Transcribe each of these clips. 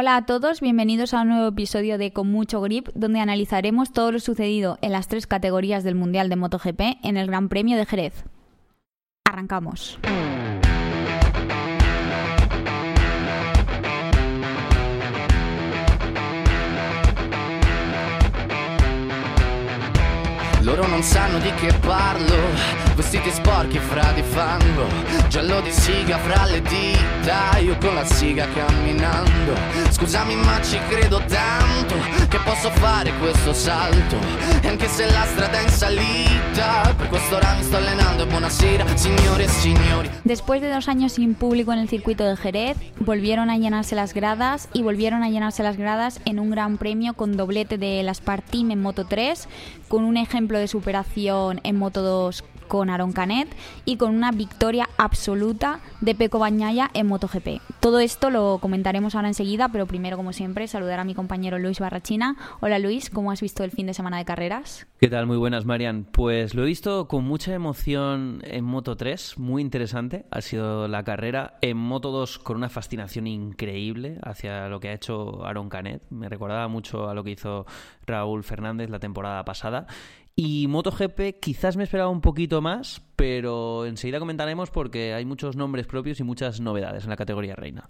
Hola a todos, bienvenidos a un nuevo episodio de Con mucho grip, donde analizaremos todo lo sucedido en las tres categorías del Mundial de MotoGP en el Gran Premio de Jerez. Arrancamos. E. Después de dos años sin público en el circuito de Jerez, volvieron a llenarse las gradas y volvieron a llenarse las gradas en un gran premio con doblete de las Team en Moto 3, con un ejemplo de superación en Moto 2 con Aaron Canet y con una victoria absoluta de Peco Bañaya en MotoGP. Todo esto lo comentaremos ahora enseguida, pero primero, como siempre, saludar a mi compañero Luis Barrachina. Hola Luis, ¿cómo has visto el fin de semana de carreras? ¿Qué tal? Muy buenas, Marian. Pues lo he visto con mucha emoción en Moto 3, muy interesante. Ha sido la carrera en Moto 2 con una fascinación increíble hacia lo que ha hecho Aaron Canet. Me recordaba mucho a lo que hizo Raúl Fernández la temporada pasada. Y MotoGP quizás me esperaba un poquito más, pero enseguida comentaremos porque hay muchos nombres propios y muchas novedades en la categoría reina.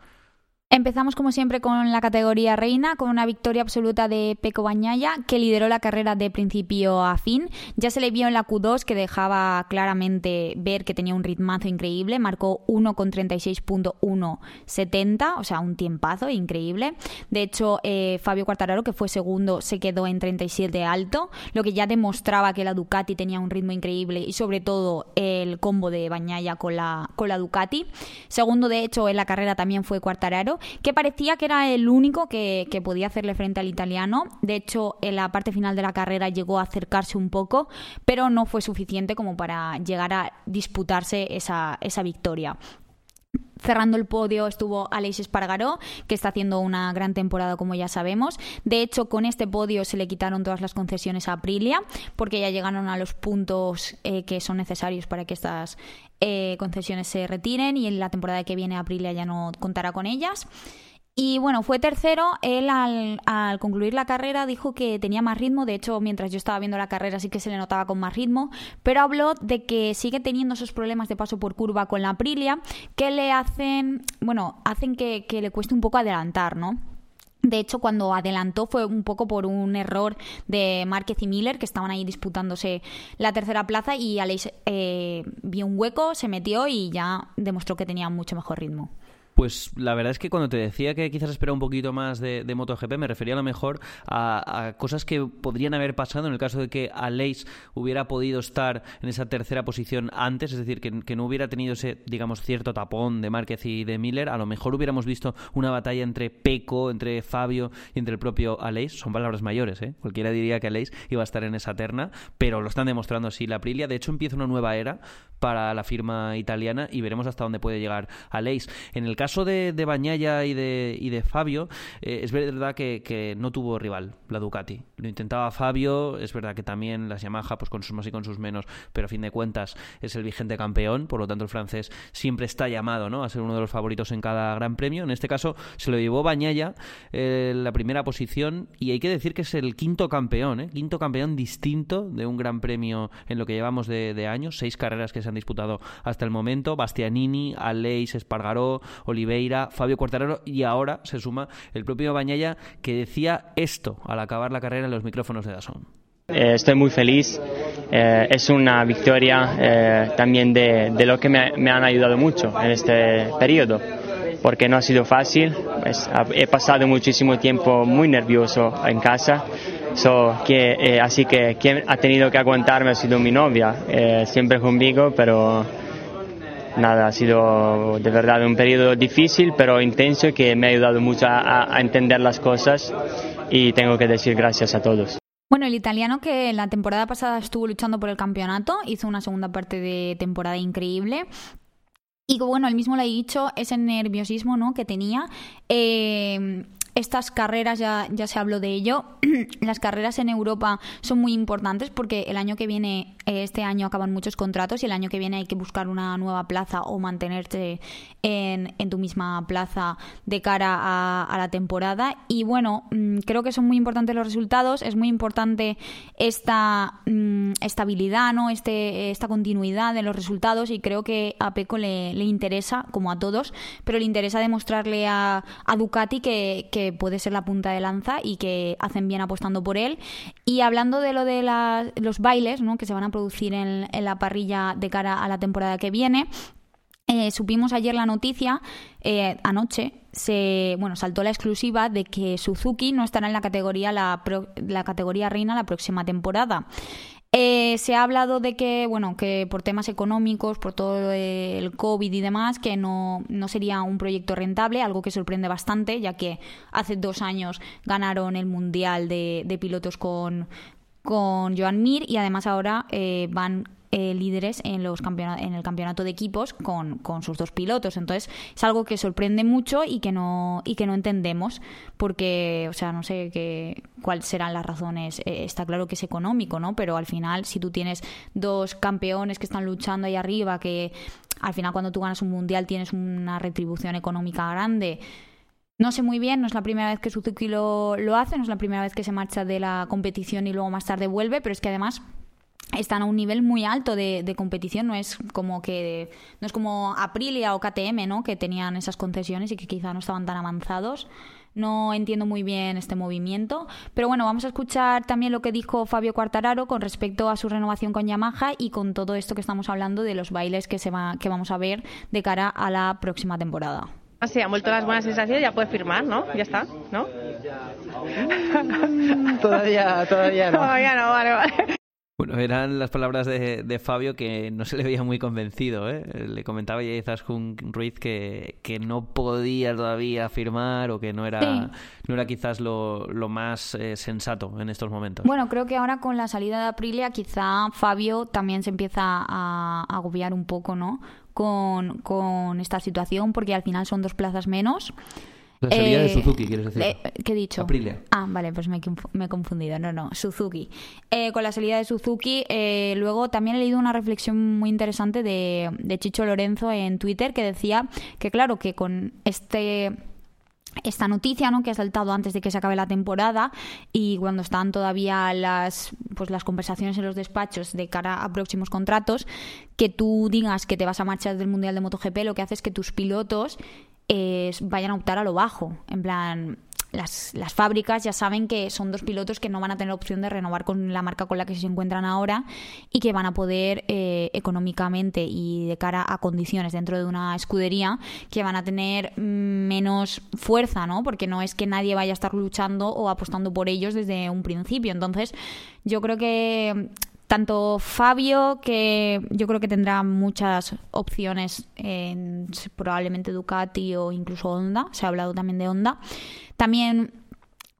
Empezamos como siempre con la categoría reina, con una victoria absoluta de Peco Bañaya, que lideró la carrera de principio a fin. Ya se le vio en la Q2 que dejaba claramente ver que tenía un ritmazo increíble, marcó 1 con 36.170, o sea, un tiempazo increíble. De hecho, eh, Fabio Quartararo, que fue segundo, se quedó en 37 alto, lo que ya demostraba que la Ducati tenía un ritmo increíble y sobre todo el combo de Bañaya con la, con la Ducati. Segundo, de hecho, en la carrera también fue Quartararo que parecía que era el único que, podía hacerle frente al italiano. De hecho, en la parte final de la carrera llegó a acercarse un poco, pero no fue suficiente como para llegar a disputarse esa, esa victoria. Cerrando el podio estuvo Aleix Espargaró, que está haciendo una gran temporada, como ya sabemos. De hecho, con este podio se le quitaron todas las concesiones a Aprilia, porque ya llegaron a los puntos eh, que son necesarios para que estas eh, concesiones se retiren y en la temporada que viene Aprilia ya no contará con ellas. Y bueno, fue tercero. Él al, concluir la carrera dijo que tenía más ritmo. De hecho, mientras yo estaba viendo la carrera sí que se le notaba con más ritmo. Pero habló de que sigue teniendo esos problemas de paso por curva con la Aprilia que le hacen, bueno, hacen que, le cueste un poco adelantar, ¿no? De hecho, cuando adelantó fue un poco por un error de Márquez y Miller, que estaban ahí disputándose la tercera plaza, y Aleix eh, vio un hueco, se metió y ya demostró que tenía mucho mejor ritmo. Pues la verdad es que cuando te decía que quizás esperaba un poquito más de, MotoGP, me refería a lo mejor a, cosas que podrían haber pasado en el caso de que Aleix hubiera podido estar en esa tercera posición antes, es decir, que, no hubiera tenido ese, digamos, cierto tapón de Márquez y de Miller. A lo mejor hubiéramos visto una batalla entre Peco, entre Fabio y entre el propio Aleix. Son palabras mayores, ¿eh? Cualquiera diría que Aleix iba a estar en esa terna, pero lo están demostrando así la Aprilia. De hecho, empieza una nueva era para la firma italiana y veremos hasta dónde puede llegar Aleix. En el caso caso de, de y de, y de Fabio, eh, es verdad que, no tuvo rival la Ducati. Lo intentaba Fabio, es verdad que también las Yamaha, pues con sus más y con sus menos, pero a fin de cuentas es el vigente campeón, por lo tanto el francés siempre está llamado ¿no? a ser uno de los favoritos en cada gran premio. En este caso se lo llevó Bañaya eh, la primera posición y hay que decir que es el quinto campeón, ¿eh? quinto campeón distinto de un gran premio en lo que llevamos de, años, seis carreras que se han disputado hasta el momento, Bastianini, Aleix, Espargaró, Oliveira, Fabio Quartararo y ahora se suma el propio Bañaya que decía esto al acabar la carrera en los micrófonos de Dazón. Eh, estoy muy feliz, eh, es una victoria eh, también de, de, lo que me, me, han ayudado mucho en este periodo, porque no ha sido fácil, pues, he pasado muchísimo tiempo muy nervioso en casa, so, que, así que quien ha tenido que aguantarme ha sido mi novia, siempre conmigo, pero nada, ha sido de verdad un periodo difícil pero intenso que me ha ayudado mucho a, entender las cosas y tengo que decir gracias a todos. Bueno, el italiano que la temporada pasada estuvo luchando por el campeonato, hizo una segunda parte de temporada increíble. Y bueno, él mismo le ha dicho ese nerviosismo ¿no? que tenía. Eh, estas carreras, ya, ya se habló de ello, las carreras en Europa son muy importantes porque el año que viene, eh, este año acaban muchos contratos y el año que viene hay que buscar una nueva plaza o mantenerte en, en tu misma plaza de cara a, la temporada. Y bueno, mm, creo que son muy importantes los resultados, es muy importante esta mm, estabilidad, ¿no? este, esta continuidad de los resultados y creo que a Peco le, le interesa, como a todos, pero le interesa demostrarle a, Ducati que puede ser la punta de lanza y que hacen bien apostando por él. Y hablando de lo de la, los bailes que se van a producir en, en, la parrilla de cara a la temporada que viene, eh, supimos ayer la noticia, eh, anoche, se, bueno, saltó la exclusiva de que Suzuki no estará en la categoría, la, pro, la categoría reina la próxima temporada. Eh, se ha hablado de que, bueno, que por temas económicos, por todo el COVID y demás, que no, no sería un proyecto rentable, algo que sorprende bastante, ya que hace dos años ganaron el Mundial de, de pilotos con, con Joan Mir y además ahora eh, van eh, líderes en, los en el campeonato de equipos con, con, sus dos pilotos. Entonces es algo que sorprende mucho y que no, y que no entendemos porque, o sea, no sé qué, cuáles serán las razones. Eh, está claro que es económico, ¿no? Pero al final, si tú tienes dos campeones que están luchando ahí arriba, que al final cuando tú ganas un mundial tienes una retribución económica grande. No sé muy bien, no es la primera vez que Suzuki lo, lo hace, no es la primera vez que se marcha de la competición y luego más tarde vuelve, pero es que además están a un nivel muy alto de, de, competición no es como que no es como Aprilia o KTM no que tenían esas concesiones y que quizá no estaban tan avanzados. No entiendo muy bien este movimiento pero bueno vamos a escuchar también lo que dijo Fabio Quartararo con respecto a su renovación con Yamaha y con todo esto que estamos hablando de los bailes que se va que vamos a ver de cara a la próxima temporada Ah, sí, han vuelto las buenas sensaciones, ya puedes firmar, ¿no? Ya está, ¿no? todavía, todavía no. Todavía no, vale, vale. Bueno, eran las palabras de, de, Fabio que no se le veía muy convencido. ¿eh? Le comentaba ya Izaskun Ruiz que, que no podía todavía firmar o que no era, sí. no era quizás lo, lo más eh, sensato en estos momentos. Bueno, creo que ahora con la salida de Aprilia quizá Fabio también se empieza a agobiar un poco, ¿no? Con, con esta situación porque al final son dos plazas menos. La salida eh, de Suzuki, quieres decir. Eh, ¿Qué he dicho? Aprilia. Ah, vale, pues me, me he confundido. No, no, Suzuki. Eh, con la salida de Suzuki, eh, luego también he leído una reflexión muy interesante de, de Chicho Lorenzo en Twitter que decía que, claro, que con este esta noticia, ¿no? Que ha saltado antes de que se acabe la temporada y cuando están todavía las, pues las conversaciones en los despachos de cara a próximos contratos, que tú digas que te vas a marchar del Mundial de MotoGP, lo que hace es que tus pilotos eh, vayan a optar a lo bajo. En plan, las, las, fábricas ya saben que son dos pilotos que no van a tener opción de renovar con la marca con la que se encuentran ahora y que van a poder eh, económicamente y de cara a condiciones dentro de una escudería que van a tener menos fuerza, ¿no? Porque no es que nadie vaya a estar luchando o apostando por ellos desde un principio. Entonces, yo creo que tanto Fabio, que yo creo que tendrá muchas opciones en probablemente Ducati o incluso Honda, se ha hablado también de Honda. También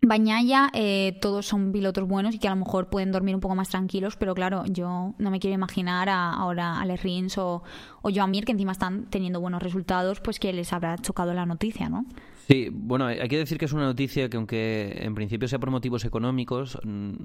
Bañaya, eh, todos son pilotos buenos y que a lo mejor pueden dormir un poco más tranquilos, pero claro, yo no me quiero imaginar a, ahora a Alex Rins o, o que encima están teniendo buenos resultados, pues que les habrá chocado la noticia, ¿no? Sí, bueno, hay que decir que es una noticia que aunque en principio sea por motivos económicos,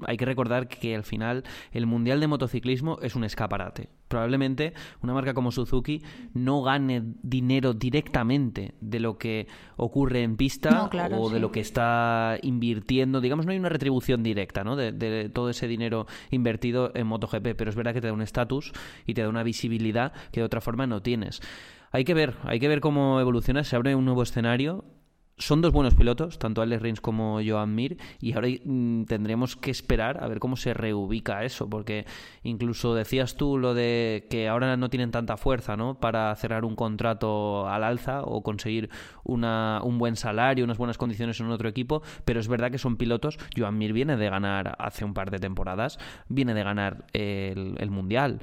hay que recordar que al final el Mundial de Motociclismo es un escaparate. Probablemente una marca como Suzuki no gane dinero directamente de lo que ocurre en pista no, claro, o de lo que está invirtiendo. Digamos, no hay una retribución directa ¿no? de, de todo ese dinero invertido en MotoGP, pero es verdad que te da un estatus y te da una visibilidad que de otra forma no tienes. Hay que ver, hay que ver cómo evoluciona, se abre un nuevo escenario son dos buenos pilotos, tanto Alex Rins como Joan Mir, y ahora mmm, tendremos que esperar a ver cómo se reubica eso, porque incluso decías tú lo de que ahora no tienen tanta fuerza ¿no? para cerrar un contrato al alza o conseguir una, un buen salario, unas buenas condiciones en otro equipo, pero es verdad que son pilotos. Joan Mir viene de ganar hace un par de temporadas, viene de ganar el, el Mundial.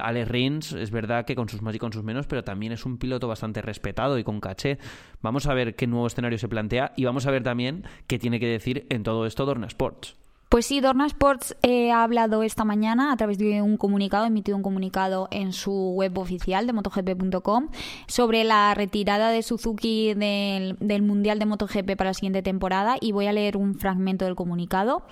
Alex Rins es verdad que con sus más y con sus menos, pero también es un piloto bastante respetado y con caché. Vamos a ver qué nuevo se plantea y vamos a ver también qué tiene que decir en todo esto Dorna Sports. Pues sí, Dorna Sports eh, ha hablado esta mañana a través de un comunicado, emitido un comunicado en su web oficial de motogp.com sobre la retirada de Suzuki del Mundial de MotoGP para la siguiente temporada y voy a leer un fragmento del comunicado.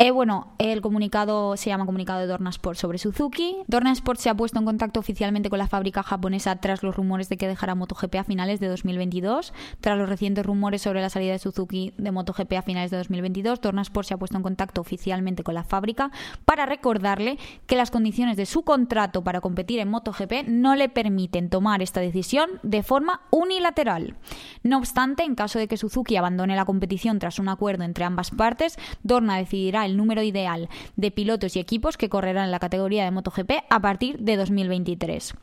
Eh, bueno, el comunicado se llama Comunicado de Dorna Sport sobre Suzuki. Dorna Sport se ha puesto en contacto oficialmente con la fábrica japonesa tras los rumores de que dejará MotoGP a finales de 2022. Tras los recientes rumores sobre la salida de Suzuki de MotoGP a finales de 2022, Dorna Sport se ha puesto en contacto oficialmente con la fábrica para recordarle que las condiciones de su contrato para competir en MotoGP no le permiten tomar esta decisión de forma unilateral. No obstante, en caso de que Suzuki abandone la competición tras un acuerdo entre ambas partes, Dorna decidirá el número ideal de pilotos y equipos que correrán en la categoría de MotoGP a partir de 2023.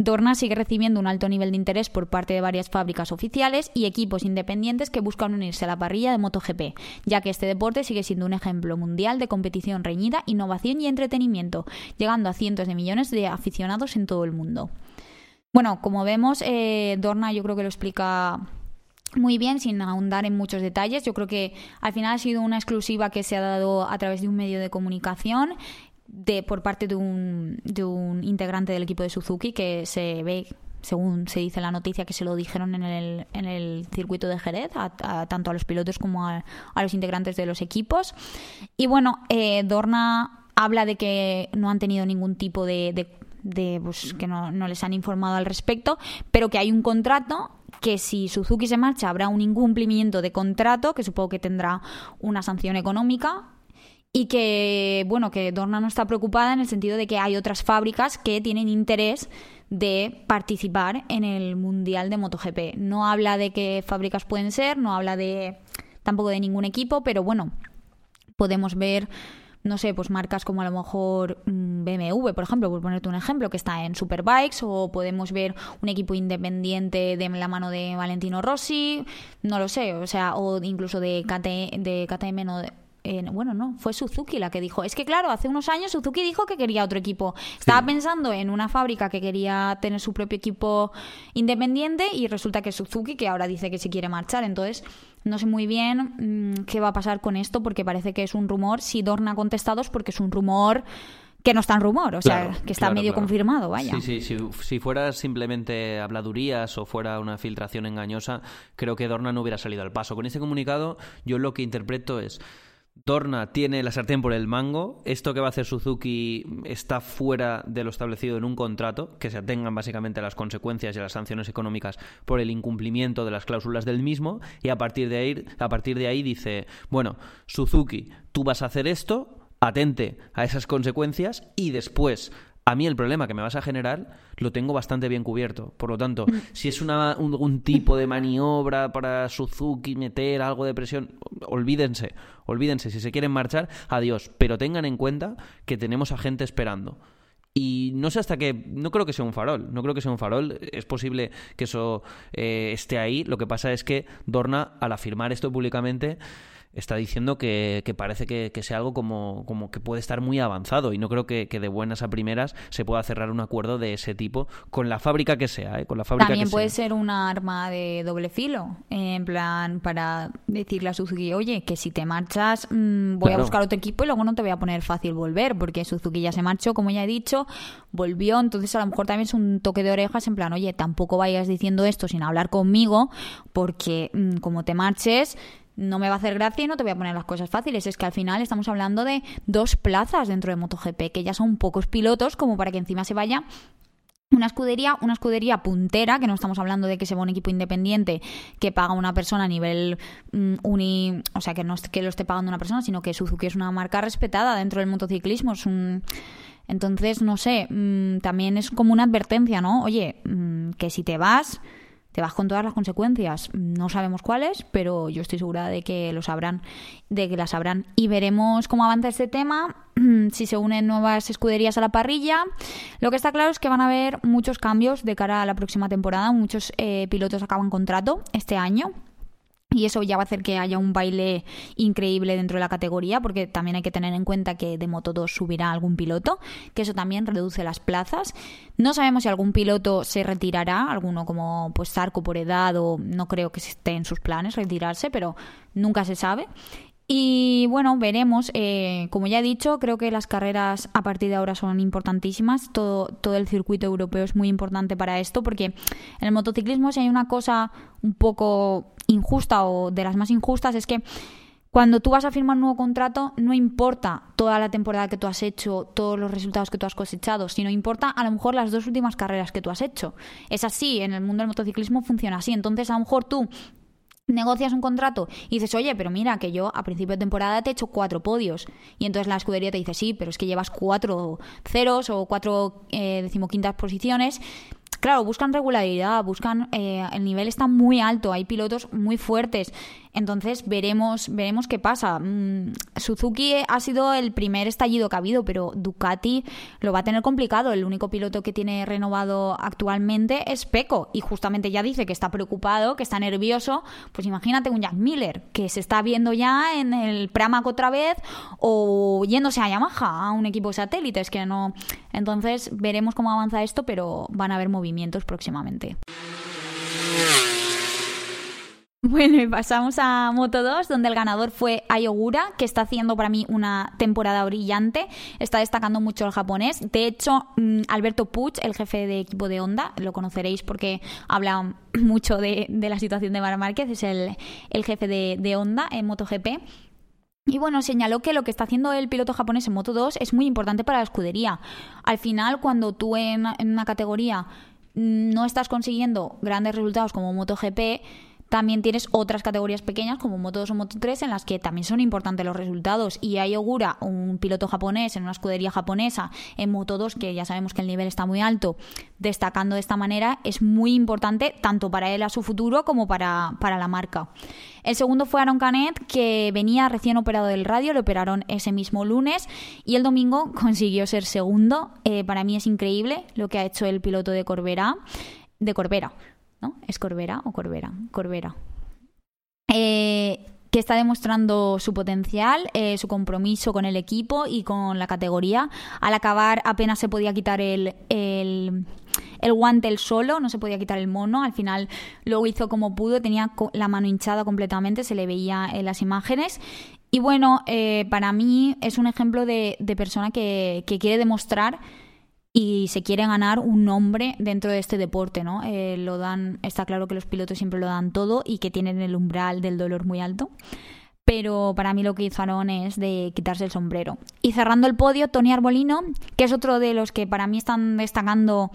Dorna sigue recibiendo un alto nivel de interés por parte de varias fábricas oficiales y equipos independientes que buscan unirse a la parrilla de MotoGP, ya que este deporte sigue siendo un ejemplo mundial de competición reñida, innovación y entretenimiento, llegando a cientos de millones de aficionados en todo el mundo. Bueno, como vemos, eh, Dorna yo creo que lo explica muy bien, sin ahondar en muchos detalles. Yo creo que al final ha sido una exclusiva que se ha dado a través de un medio de comunicación de, por parte de un, de un integrante del equipo de Suzuki que se ve según se dice en la noticia, que se lo dijeron en el, en el circuito de Jerez, a, tanto a los pilotos como a, los integrantes de los equipos. Y bueno, eh, Dorna habla de que no han tenido ningún tipo de, de, pues, que no, no, les han informado al respecto, pero que hay un contrato que si Suzuki se marcha habrá un incumplimiento de contrato, que supongo que tendrá una sanción económica, y que, bueno, que Dorna no está preocupada en el sentido de que hay otras fábricas que tienen interés de participar en el Mundial de MotoGP. No habla de qué fábricas pueden ser, no habla de tampoco de ningún equipo, pero bueno, podemos ver no sé, pues marcas como a lo mejor mm, BMW, por ejemplo, por ponerte un ejemplo, que está en Superbikes, o podemos ver un equipo independiente de la mano de Valentino Rossi, no lo sé, o sea, o incluso de, KT, de KTM, no, bueno, no, fue Suzuki la que dijo. Es que claro, hace unos años Suzuki dijo que quería otro equipo. Estaba pensando en una fábrica que quería tener su propio equipo independiente y resulta que Suzuki que ahora dice que se quiere marchar. Entonces, no sé muy bien mm, qué va a pasar con esto porque parece que es un rumor. Si Dorna ha contestado es porque es un rumor que no está en rumor, o sea, que está medio confirmado, vaya. Sí, sí, si, fuera simplemente habladurías o fuera una filtración engañosa, creo que Dorna no hubiera salido al paso. Con este comunicado, yo lo que interpreto es Dorna tiene la sartén por el mango. Esto que va a hacer Suzuki está fuera de lo establecido en un contrato, que se atengan básicamente a las consecuencias y a las sanciones económicas por el incumplimiento de las cláusulas del mismo. Y a partir de ahí, a partir de ahí dice, bueno, Suzuki, tú vas a hacer esto, atente a esas consecuencias y después a mí el problema que me vas a generar lo tengo bastante bien cubierto. Por lo tanto, mm. si es una, un, tipo de maniobra para Suzuki meter algo de presión, olvídense, olvídense. Si se quieren marchar, adiós. Pero tengan en cuenta que tenemos a gente esperando. Y no sé hasta qué. No creo que sea un farol. No creo que sea un farol. Es posible que eso eh, esté ahí. Lo que pasa es que Dorna, al afirmar esto públicamente, está diciendo que, parece que, sea algo como, como que puede estar muy avanzado y no creo que, de buenas a primeras se pueda cerrar un acuerdo de ese tipo con la fábrica que sea, ¿eh? con la fábrica También puede ser una arma de doble filo, en plan para decirle a Suzuki, oye, que si te marchas mm, voy a buscar otro equipo y luego no te voy a poner fácil volver, porque Suzuki ya se marchó, como ya he dicho, volvió, entonces a lo mejor también es un toque de orejas en plan, oye, tampoco vayas diciendo esto sin hablar conmigo, porque mm, como te marches no me va a hacer gracia y no te voy a poner las cosas fáciles. Es que al final estamos hablando de dos plazas dentro de MotoGP, que ya son pocos pilotos como para que encima se vaya una escudería, una escudería puntera, que no estamos hablando de que se va un equipo independiente que paga una persona a nivel mm, uni, o sea, que no que lo esté pagando una persona, sino que Suzuki es una marca respetada dentro del motociclismo, es un entonces, no sé, mm, también es como una advertencia, ¿no? Oye, mm, que si te vas, te vas con todas las consecuencias. No sabemos cuáles, pero yo estoy segura de que lo sabrán, de que las sabrán. Y veremos cómo avanza este tema, si se unen nuevas escuderías a la parrilla. Lo que está claro es que van a haber muchos cambios de cara a la próxima temporada. Muchos eh, pilotos acaban contrato este año. Y eso ya va a hacer que haya un baile increíble dentro de la categoría, porque también hay que tener en cuenta que de Moto 2 subirá algún piloto, que eso también reduce las plazas. No sabemos si algún piloto se retirará, alguno como pues Zarco por edad o no creo que esté en sus planes retirarse, pero nunca se sabe. Y bueno, veremos. Eh, como ya he dicho, creo que las carreras a partir de ahora son importantísimas. Todo, todo el circuito europeo es muy importante para esto porque en el motociclismo si hay una cosa un poco injusta o de las más injustas es que cuando tú vas a firmar un nuevo contrato, no importa toda la temporada que tú has hecho, todos los resultados que tú has cosechado, sino importa a lo mejor las dos últimas carreras que tú has hecho. Es así, en el mundo del motociclismo funciona así. Entonces, a lo mejor tú negocias un contrato y dices, oye, pero mira, que yo a principio de temporada te he hecho cuatro podios. Y entonces la escudería te dice, sí, pero es que llevas cuatro ceros o cuatro eh, decimoquintas posiciones. Claro, buscan regularidad, buscan. Eh, el nivel está muy alto, hay pilotos muy fuertes. Entonces veremos, veremos qué pasa. Mm, Suzuki ha sido el primer estallido que ha habido, pero Ducati lo va a tener complicado. El único piloto que tiene renovado actualmente es Peco y justamente ya dice que está preocupado, que está nervioso. Pues imagínate un Jack Miller que se está viendo ya en el Pramac otra vez o yéndose a Yamaha, a un equipo satélite. Es que no. Entonces veremos cómo avanza esto, pero van a haber movimientos próximamente. Bueno, y pasamos a Moto 2, donde el ganador fue Ayogura, que está haciendo para mí una temporada brillante. Está destacando mucho el japonés. De hecho, mm, Alberto Puig, el jefe de equipo de Honda, lo conoceréis porque habla mucho de, la situación de Mar Márquez, es el, jefe de, de Honda en MotoGP. Y bueno, señaló que lo que está haciendo el piloto japonés en Moto 2 es muy importante para la escudería. Al final, cuando tú en, en una categoría mm, no estás consiguiendo grandes resultados como MotoGP, también tienes otras categorías pequeñas como Moto 2 o Moto 3 en las que también son importantes los resultados. Y hay Ogura, un piloto japonés en una escudería japonesa en Moto 2, que ya sabemos que el nivel está muy alto, destacando de esta manera, es muy importante tanto para él a su futuro como para, para la marca. El segundo fue Aaron Canet, que venía recién operado del radio, lo operaron ese mismo lunes y el domingo consiguió ser segundo. Eh, para mí es increíble lo que ha hecho el piloto de Corbera, de Corbera, ¿no? ¿Es Corbera o Corbera? Corbera. Eh, que está demostrando su potencial, eh, su compromiso con el equipo y con la categoría. Al acabar apenas se podía quitar el, el, el guante el solo, no se podía quitar el mono. Al final lo hizo como pudo, tenía la mano hinchada completamente, se le veía en las imágenes. Y bueno, eh, para mí es un ejemplo de, de persona que, que quiere demostrar y se quiere ganar un nombre dentro de este deporte, ¿no? Eh, lo dan, está claro que los pilotos siempre lo dan todo y que tienen el umbral del dolor muy alto. Pero para mí lo que hizo Aaron es de quitarse el sombrero. Y cerrando el podio, Tony Arbolino, que es otro de los que para mí están destacando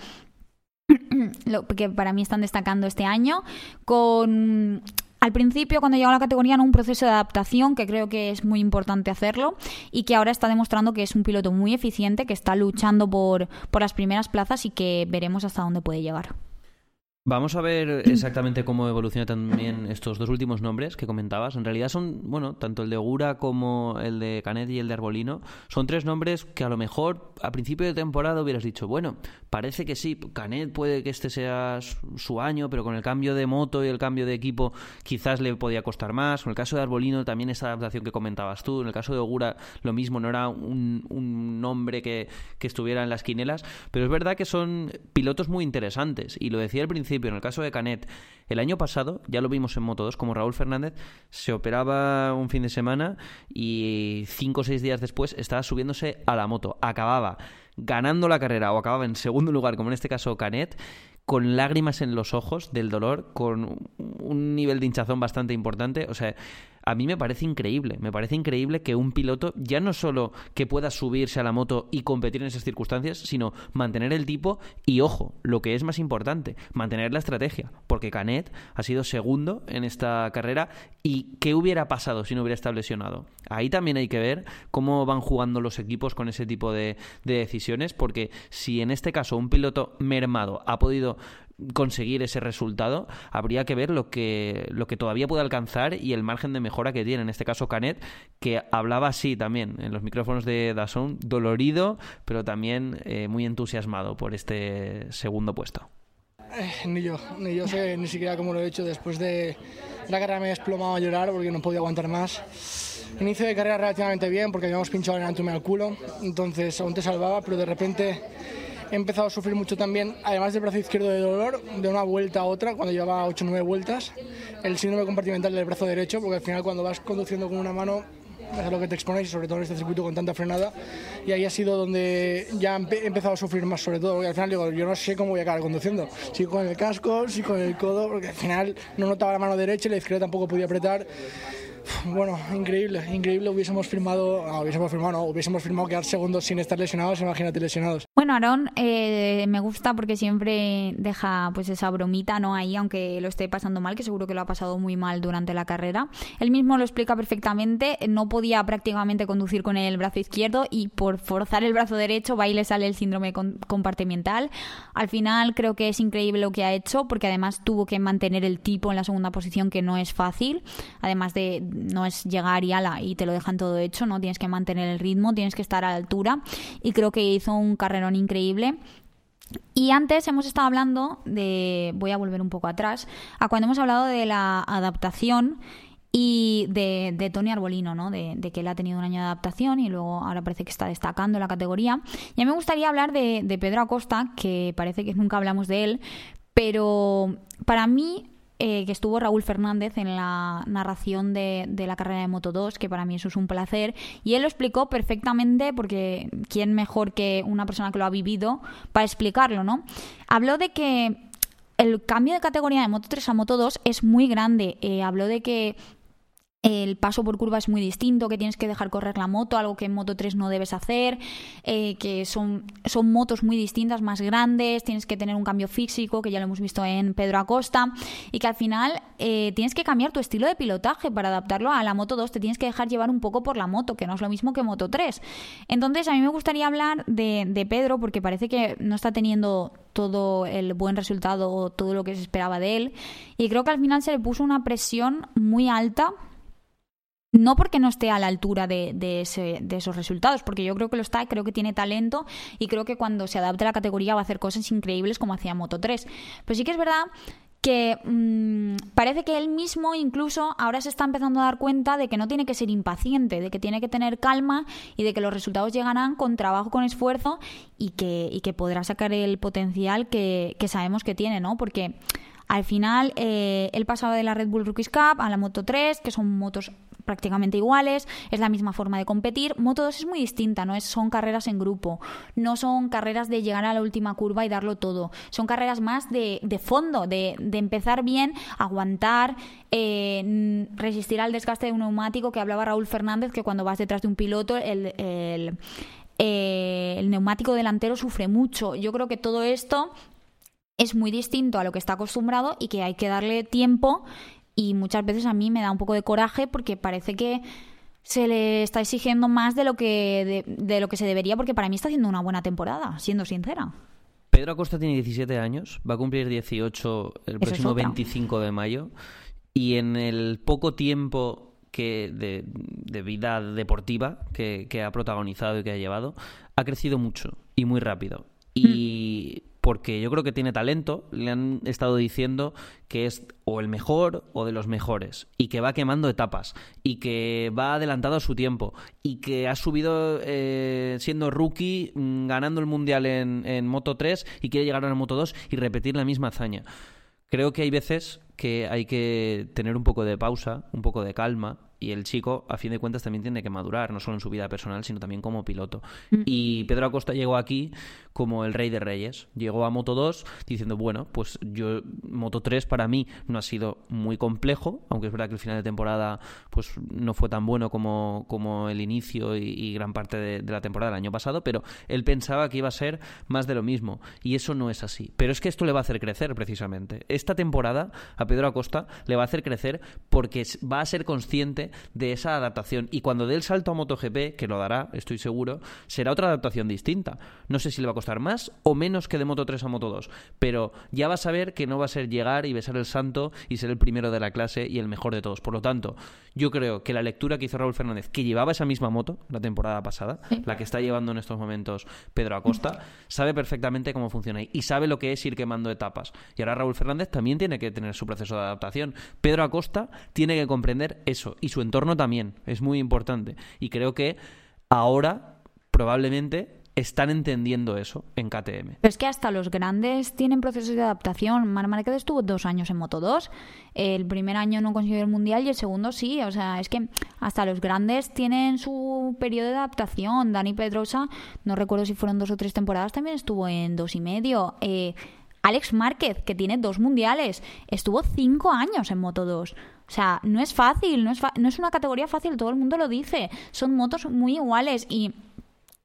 que para mí están destacando este año, con al principio, cuando llegó a la categoría, en un proceso de adaptación que creo que es muy importante hacerlo y que ahora está demostrando que es un piloto muy eficiente, que está luchando por, por las primeras plazas y que veremos hasta dónde puede llegar. Vamos a ver exactamente cómo evoluciona también estos dos últimos nombres que comentabas. En realidad son, bueno, tanto el de Ogura como el de Canet y el de Arbolino, son tres nombres que a lo mejor a principio de temporada hubieras dicho, bueno, parece que sí, Canet puede que este sea su año, pero con el cambio de moto y el cambio de equipo quizás le podía costar más. En el caso de Arbolino también esa adaptación que comentabas tú. En el caso de Ogura lo mismo, no era un, nombre que estuviera en las quinelas, pero es verdad que son pilotos muy interesantes y lo decía al principio en el caso de Canet, el año pasado, ya lo vimos en Moto 2, como Raúl Fernández se operaba un fin de semana y cinco o seis días después estaba subiéndose a la moto. Acababa ganando la carrera o acababa en segundo lugar, como en este caso Canet, con lágrimas en los ojos del dolor, con un nivel de hinchazón bastante importante. O sea, a mí me parece increíble. Me parece increíble que un piloto ya no solo que pueda subirse a la moto y competir en esas circunstancias, sino mantener el tipo y, ojo, lo que es más importante, mantener la estrategia. Porque Canet ha sido segundo en esta carrera y ¿qué hubiera pasado si no hubiera estado lesionado? Ahí también hay que ver cómo van jugando los equipos con ese tipo de, de decisiones, porque si en este caso un piloto mermado ha podido conseguir ese resultado, habría que ver lo que, lo que todavía puede alcanzar y el margen de mejora que tiene. En este caso, Canet, que hablaba así también en los micrófonos de Dazón, dolorido, pero también eh, muy entusiasmado por este segundo puesto. Eh, ni yo, ni yo sé ni siquiera cómo lo he hecho. Después de la carrera me he desplomado a llorar porque no podía aguantar más. Inicio de carrera relativamente bien porque habíamos pinchado el antume al culo, entonces aún te salvaba, pero de repente he empezado a sufrir mucho también, además del brazo izquierdo de dolor, de una vuelta a otra, cuando llevaba 8 o 9 vueltas, el síndrome compartimental del brazo derecho, porque al final cuando vas conduciendo con una mano es lo que te expones sobre todo en este circuito con tanta frenada. Y ahí ha sido donde ya he empezado a sufrir más, sobre todo, porque al final digo, yo no sé cómo voy a acabar conduciendo. Si con el casco, si con el codo, porque al final no notaba la mano derecha y la izquierda tampoco podía apretar. Bueno, increíble, increíble. Hubiésemos firmado, no, hubiésemos firmado, no, hubiésemos firmado quedar segundos sin estar lesionados, imagínate lesionados. Bueno, Aaron eh, me gusta porque siempre deja pues esa bromita, ¿no? Ahí, aunque lo esté pasando mal, que seguro que lo ha pasado muy mal durante la carrera. Él mismo lo explica perfectamente, no podía prácticamente conducir con el brazo izquierdo y por forzar el brazo derecho va y le sale el síndrome compartimental. Al final creo que es increíble lo que ha hecho porque además tuvo que mantener el tipo en la segunda posición que no es fácil, además de no es llegar y ala y te lo dejan todo hecho, ¿no? Tienes que mantener el ritmo, tienes que estar a la altura y creo que hizo un carrerón increíble. Y antes hemos estado hablando de, voy a volver un poco atrás, a cuando hemos hablado de la adaptación y de, Tony Arbolino, ¿no? De, que él ha tenido un año de adaptación y luego ahora parece que está destacando la categoría. Y a mí me gustaría hablar de, de Pedro Acosta, que parece que nunca hablamos de él, pero para mí eh, que estuvo Raúl Fernández en la narración de, la carrera de Moto 2, que para mí eso es un placer, y él lo explicó perfectamente, porque quién mejor que una persona que lo ha vivido para explicarlo, ¿no? Habló de que el cambio de categoría de Moto 3 a Moto 2 es muy grande. Eh, habló de que el paso por curva es muy distinto, que tienes que dejar correr la moto, algo que en Moto 3 no debes hacer, eh, que son, son motos muy distintas, más grandes, tienes que tener un cambio físico, que ya lo hemos visto en Pedro Acosta, y que al final eh, tienes que cambiar tu estilo de pilotaje para adaptarlo a la Moto 2, te tienes que dejar llevar un poco por la moto, que no es lo mismo que Moto 3. Entonces, a mí me gustaría hablar de, de Pedro, porque parece que no está teniendo todo el buen resultado o todo lo que se esperaba de él, y creo que al final se le puso una presión muy alta no porque no esté a la altura de, esos resultados, porque yo creo que lo está, creo que tiene talento y creo que cuando se adapte a la categoría va a hacer cosas increíbles como hacía Moto 3. Pero sí que es verdad que mm, parece que él mismo incluso ahora se está empezando a dar cuenta de que no tiene que ser impaciente, de que tiene que tener calma y de que los resultados llegarán con trabajo, con esfuerzo y que, y que podrá sacar el potencial que, que sabemos que tiene, ¿no? Porque al final eh, él pasaba de la Red Bull Rookies Cup a la Moto 3, que son motos prácticamente iguales, es la misma forma de competir. Moto 2 es muy distinta, no es, son carreras en grupo, no son carreras de llegar a la última curva y darlo todo, son carreras más de, de fondo, de, de, empezar bien, aguantar, eh, resistir al desgaste de un neumático que hablaba Raúl Fernández, que cuando vas detrás de un piloto el, el, eh, el neumático delantero sufre mucho. Yo creo que todo esto es muy distinto a lo que está acostumbrado y que hay que darle tiempo y muchas veces a mí me da un poco de coraje porque parece que se le está exigiendo más de lo que de, lo que se debería porque para mí está haciendo una buena temporada, siendo sincera. Pedro Acosta tiene 17 años, va a cumplir 18 el próximo 25 de mayo y en el poco tiempo que de, vida deportiva que, que, ha protagonizado y que ha llevado, ha crecido mucho y muy rápido. Y mm porque yo creo que tiene talento, le han estado diciendo que es o el mejor o de los mejores, y que va quemando etapas, y que va adelantado a su tiempo, y que ha subido eh, siendo rookie, mm, ganando el mundial en, en Moto 3 y quiere llegar a la Moto 2 y repetir la misma hazaña. Creo que hay veces que hay que tener un poco de pausa, un poco de calma, y el chico, a fin de cuentas, también tiene que madurar, no solo en su vida personal, sino también como piloto. Mm. Y Pedro Acosta llegó aquí como el rey de reyes. Llegó a Moto 2 diciendo, bueno, pues yo, Moto 3 para mí no ha sido muy complejo, aunque es verdad que el final de temporada pues no fue tan bueno como, como el inicio y, gran parte de, de, la temporada del año pasado, pero él pensaba que iba a ser más de lo mismo. Y eso no es así. Pero es que esto le va a hacer crecer, precisamente. Esta temporada a Pedro Acosta le va a hacer crecer porque va a ser consciente de esa adaptación. Y cuando dé el salto a MotoGP, que lo dará, estoy seguro, será otra adaptación distinta. No sé si le va a costar más o menos que de Moto 3 a Moto 2, pero ya va a saber que no va a ser llegar y besar el santo y ser el primero de la clase y el mejor de todos. Por lo tanto, yo creo que la lectura que hizo Raúl Fernández, que llevaba esa misma moto la temporada pasada, la que está llevando en estos momentos Pedro Acosta, sabe perfectamente cómo funciona y sabe lo que es ir quemando etapas. Y ahora Raúl Fernández también tiene que tener su proceso de adaptación. Pedro Acosta tiene que comprender eso y su entorno también. Es muy importante. Y creo que ahora probablemente están entendiendo eso en KTM. Pero es que hasta los grandes tienen procesos de adaptación. Mar Márquez estuvo dos años en Moto 2. El primer año no consiguió el Mundial y el segundo sí. O sea, es que hasta los grandes tienen su periodo de adaptación. Dani Pedrosa, no recuerdo si fueron dos o tres temporadas, también estuvo en dos y medio. Eh, Alex Márquez, que tiene dos mundiales, estuvo cinco años en Moto 2. O sea, no es fácil, no es, no es una categoría fácil, todo el mundo lo dice. Son motos muy iguales y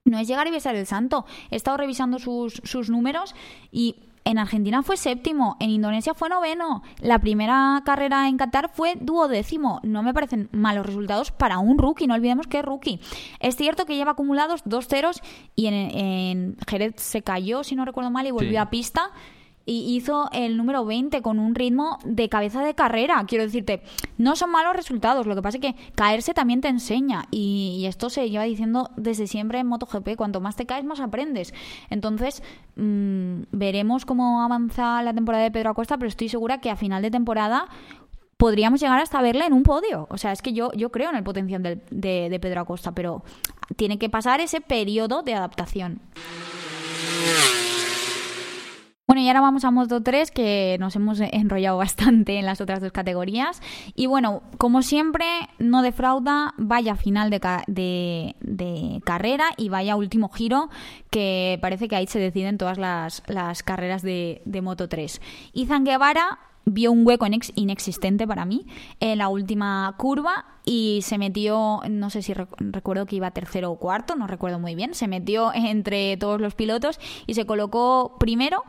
no es llegar y besar el santo. He estado revisando sus, sus números y en Argentina fue séptimo, en Indonesia fue noveno, la primera carrera en Qatar fue duodécimo. No me parecen malos resultados para un rookie, no olvidemos que es rookie. Es cierto que lleva acumulados dos ceros y en, Jerez se cayó, si no recuerdo mal, y volvió a pista y hizo el número 20 con un ritmo de cabeza de carrera. Quiero decirte, no son malos resultados, lo que pasa es que caerse también te enseña y, esto se lleva diciendo desde siempre en MotoGP, cuanto más te caes más aprendes. Entonces, mm, veremos cómo avanza la temporada de Pedro Acosta, pero estoy segura que a final de temporada podríamos llegar hasta verle en un podio. O sea, es que yo, yo creo en el potencial de, de Pedro Acosta, pero tiene que pasar ese periodo de adaptación. Bueno, y ahora vamos a Moto 3, que nos hemos enrollado bastante en las otras dos categorías. Y bueno, como siempre, no defrauda, vaya final de, de, carrera y vaya último giro, que parece que ahí se deciden todas las, carreras de, de Moto 3. Izan Guevara vio un hueco inexistente para mí en la última curva y se metió, no sé si recuerdo que iba tercero o cuarto, no recuerdo muy bien, se metió entre todos los pilotos y se colocó primero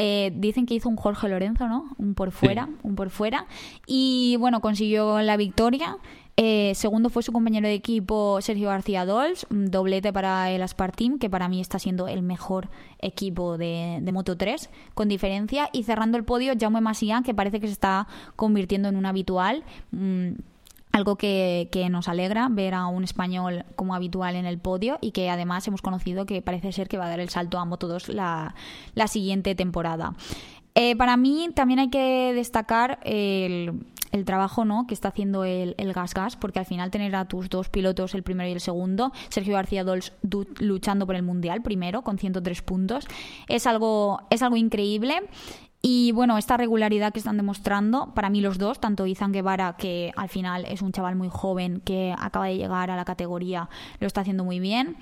eh, dicen que hizo un Jorge Lorenzo, ¿no? Un por fuera, un por fuera. Y bueno, consiguió la victoria. Eh, segundo fue su compañero de equipo Sergio García Dols, doblete para el Aspar Team, que para mí está siendo el mejor equipo de, Moto 3, con diferencia. Y cerrando el podio, Jaume Masia, que parece que se está convirtiendo en un habitual. Mm, algo que, nos alegra ver a un español como habitual en el podio y que además hemos conocido que parece ser que va a dar el salto a Moto 2 la, siguiente temporada. Eh, para mí también hay que destacar el, trabajo ¿no? que está haciendo el, Gas Gas, porque al final tener a tus dos pilotos, el primero y el segundo, Sergio García Dols luchando por el Mundial primero con 103 puntos, es algo, es algo increíble y bueno, esta regularidad que están demostrando, para mí los dos, tanto Izan Guevara, que al final es un chaval muy joven que acaba de llegar a la categoría, lo está haciendo muy bien.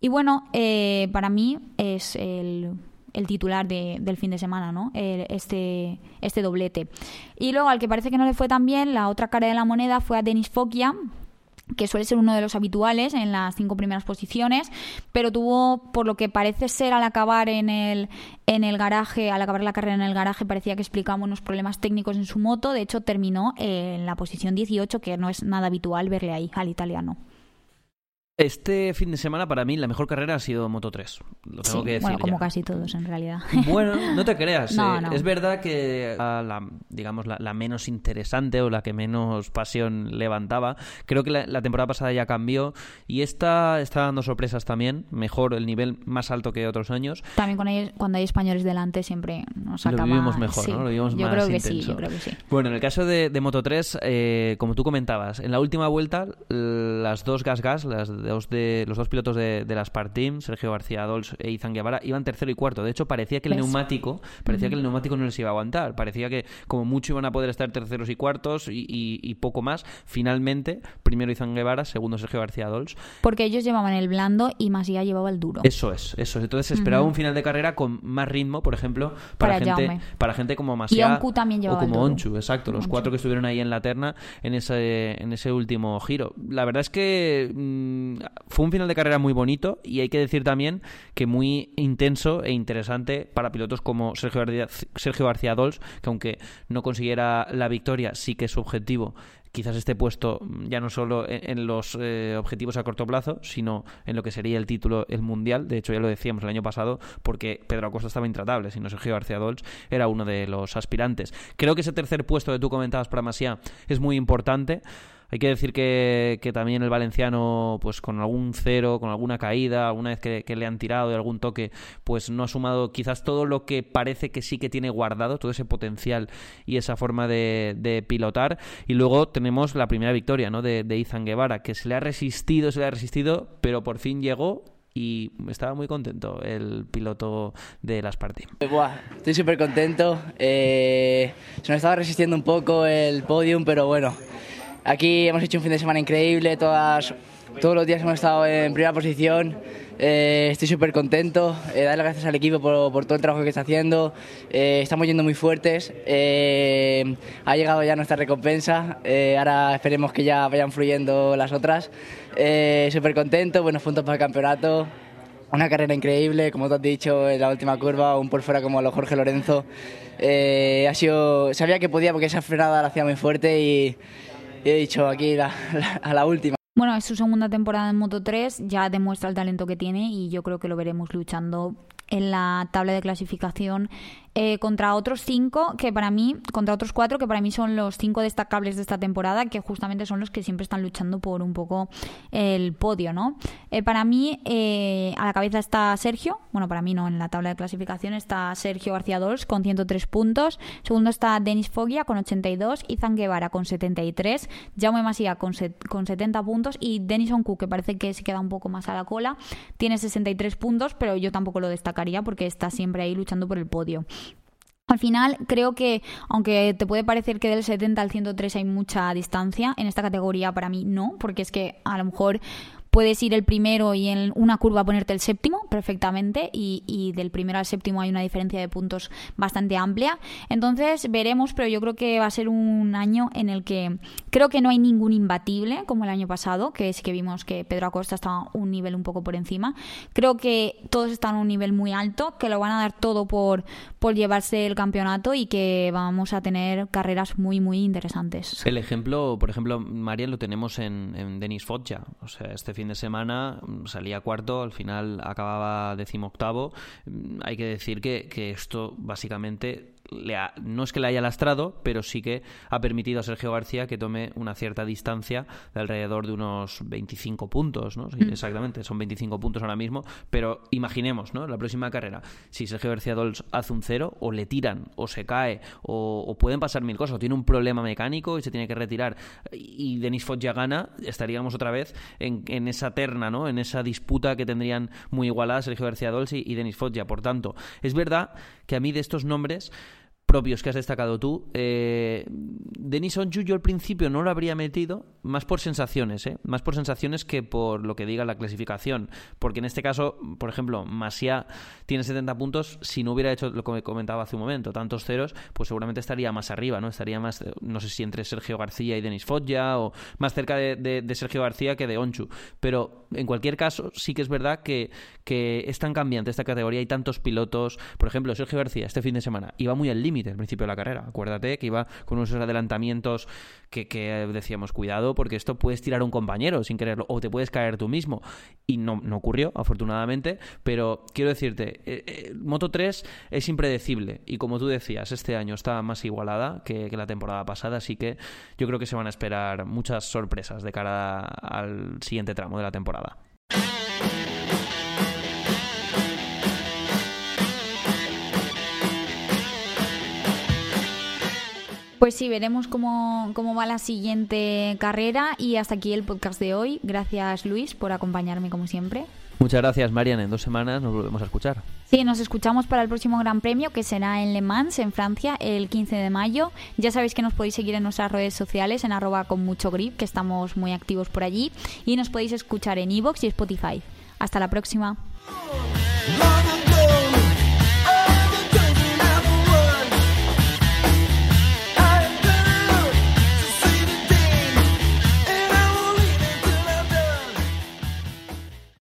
Y bueno, eh, para mí es el, titular del fin de semana, ¿no? este, este doblete. Y luego, al que parece que no le fue tan bien, la otra cara de la moneda fue a Denis Fokia, que suele ser uno de los habituales en las cinco primeras posiciones, pero tuvo, por lo que parece ser al acabar en el, en el garaje, al acabar la carrera en el garaje, parecía que explicamos unos problemas técnicos en su moto. De hecho, terminó en la posición 18, que no es nada habitual verle ahí al italiano. Este fin de semana para mí la mejor carrera ha sido Moto 3. Lo tengo que decir. Bueno, como casi todos en realidad. Bueno, no te creas. Eh, es verdad que la, digamos la, menos interesante o la que menos pasión levantaba. Creo que la, temporada pasada ya cambió y esta está dando sorpresas también. Mejor el nivel más alto que otros años. También cuando hay, cuando hay españoles delante siempre nos acaba. Lo vivimos mejor, ¿no? Lo vivimos yo más creo que intenso. Sí, yo creo que sí. Bueno, en el caso de, Moto 3, eh, como tú comentabas, en la última vuelta las dos gas gas, las dos de, los dos pilotos de, de las Team, Sergio García Dols e Izan Guevara, iban tercero y cuarto. De hecho, parecía que el neumático, parecía que el neumático no les iba a aguantar. Parecía que como mucho iban a poder estar terceros y cuartos y, poco más. Finalmente, primero Izan Guevara, segundo Sergio García Dols. Porque ellos llevaban el blando y Masía llevaba el duro. Eso es, eso es. Entonces se esperaba un final de carrera con más ritmo, por ejemplo, para, gente, para gente como Masía también o como Onchu, exacto. Los cuatro que estuvieron ahí en la terna en ese, en ese último giro. La verdad es que mm, fue un final de carrera muy bonito y hay que decir también que muy intenso e interesante para pilotos como Sergio García, Sergio García Dols, que aunque no consiguiera la victoria, sí que su objetivo quizás esté puesto ya no solo en, los eh, objetivos a corto plazo, sino en lo que sería el título, el mundial. De hecho, ya lo decíamos el año pasado, porque Pedro Acosta estaba intratable, sino Sergio García Dols era uno de los aspirantes. Creo que ese tercer puesto que tú comentabas para Masia es muy importante. Hay que decir que, también el valenciano, pues con algún cero, con alguna caída, alguna vez que, le han tirado de algún toque, pues no ha sumado quizás todo lo que parece que sí que tiene guardado, todo ese potencial y esa forma de, pilotar. Y luego tenemos la primera victoria ¿no? de, de Izan Guevara, que se le ha resistido, se le ha resistido, pero por fin llegó y estaba muy contento el piloto de las partidas. estoy súper contento. Eh, se nos estaba resistiendo un poco el podium, pero bueno, aquí hemos hecho un fin de semana increíble, todas, todos los días hemos estado en primera posición. Eh, estoy súper contento, eh, darle gracias al equipo por, por, todo el trabajo que está haciendo. Eh, estamos yendo muy fuertes. Eh, ha llegado ya nuestra recompensa. ahora esperemos que ya vayan fluyendo las otras. súper contento, buenos puntos para el campeonato. Una carrera increíble, como te has dicho, en la última curva, un por fuera como a los Jorge Lorenzo. ha sido, sabía que podía porque esa frenada la hacía muy fuerte y, he dicho aquí a la última. Bueno, es su segunda temporada en Moto 3, ya demuestra el talento que tiene y yo creo que lo veremos luchando en la tabla de clasificación eh, contra otros cinco que para mí, contra otros cuatro que para mí son los cinco destacables de esta temporada, que justamente son los que siempre están luchando por un poco el podio, ¿no? Eh, para mí, eh, a la cabeza está Sergio, bueno, para mí no, en la tabla de clasificación está Sergio García Dols con 103 puntos, segundo está Denis Foggia con 82, Izan Guevara con 73, Jaume Masía con, con 70 puntos y Denison Cook, que parece que se queda un poco más a la cola, tiene 63 puntos, pero yo tampoco lo destacaría porque está siempre ahí luchando por el podio. Al final, creo que, aunque te puede parecer que del 70 al 103 hay mucha distancia, en esta categoría para mí no, porque es que a lo mejor puedes ir el primero y en una curva ponerte el séptimo perfectamente y, del primero al séptimo hay una diferencia de puntos bastante amplia. Entonces veremos, pero yo creo que va a ser un año en el que creo que no hay ningún imbatible como el año pasado, que es que vimos que Pedro Acosta estaba un nivel un poco por encima. Creo que todos están a un nivel muy alto, que lo van a dar todo por, por llevarse el campeonato y que vamos a tener carreras muy, muy interesantes. El ejemplo, por ejemplo, Marian, lo tenemos en, en Denis Foggia. O sea, este fin de semana mm, salía cuarto, al final acababa decimoctavo. Mm, hay que decir que, que esto básicamente no es que le haya lastrado, pero sí que ha permitido a Sergio García que tome una cierta distancia de alrededor de unos 25 puntos, ¿no? Mm. Exactamente, son 25 puntos ahora mismo, pero imaginemos, ¿no? La próxima carrera, si Sergio García Dols hace un cero, o le tiran, o se cae, o, pueden pasar mil cosas, o tiene un problema mecánico y se tiene que retirar, y Denis Fott ya gana, estaríamos otra vez en, esa terna, ¿no? En esa disputa que tendrían muy igualada Sergio García Dols y, y Denis ya. Por tanto, es verdad que a mí de estos nombres propios que has destacado tú. Eh, Denis Onju yo al principio no lo habría metido, más por sensaciones, ¿eh? más por sensaciones que por lo que diga la clasificación. Porque en este caso, por ejemplo, Masia tiene 70 puntos, si no hubiera hecho lo que comentaba hace un momento, tantos ceros, pues seguramente estaría más arriba, ¿no? Estaría más, no sé si entre Sergio García y Denis Foggia, o más cerca de, Sergio García que de Onchu. Pero en cualquier caso, sí que es verdad que, que es tan cambiante esta categoría, hay tantos pilotos. Por ejemplo, Sergio García este fin de semana iba muy al límite al principio de la carrera. Acuérdate que iba con unos adelantamientos que, decíamos, cuidado, porque esto puedes tirar a un compañero sin quererlo, o te puedes caer tú mismo. Y no, no ocurrió, afortunadamente, pero quiero decirte, eh, eh, Moto 3 es impredecible, y como tú decías, este año está más igualada que, que la temporada pasada, así que yo creo que se van a esperar muchas sorpresas de cara al siguiente tramo de la temporada. Pues sí, veremos cómo, cómo va la siguiente carrera y hasta aquí el podcast de hoy. Gracias Luis por acompañarme como siempre. Muchas gracias Marian, en dos semanas nos volvemos a escuchar. Sí, nos escuchamos para el próximo Gran Premio que será en Le Mans, en Francia, el 15 de mayo. Ya sabéis que nos podéis seguir en nuestras redes sociales en arroba con mucho grip, que estamos muy activos por allí. Y nos podéis escuchar en iVoox y Spotify. Hasta la próxima.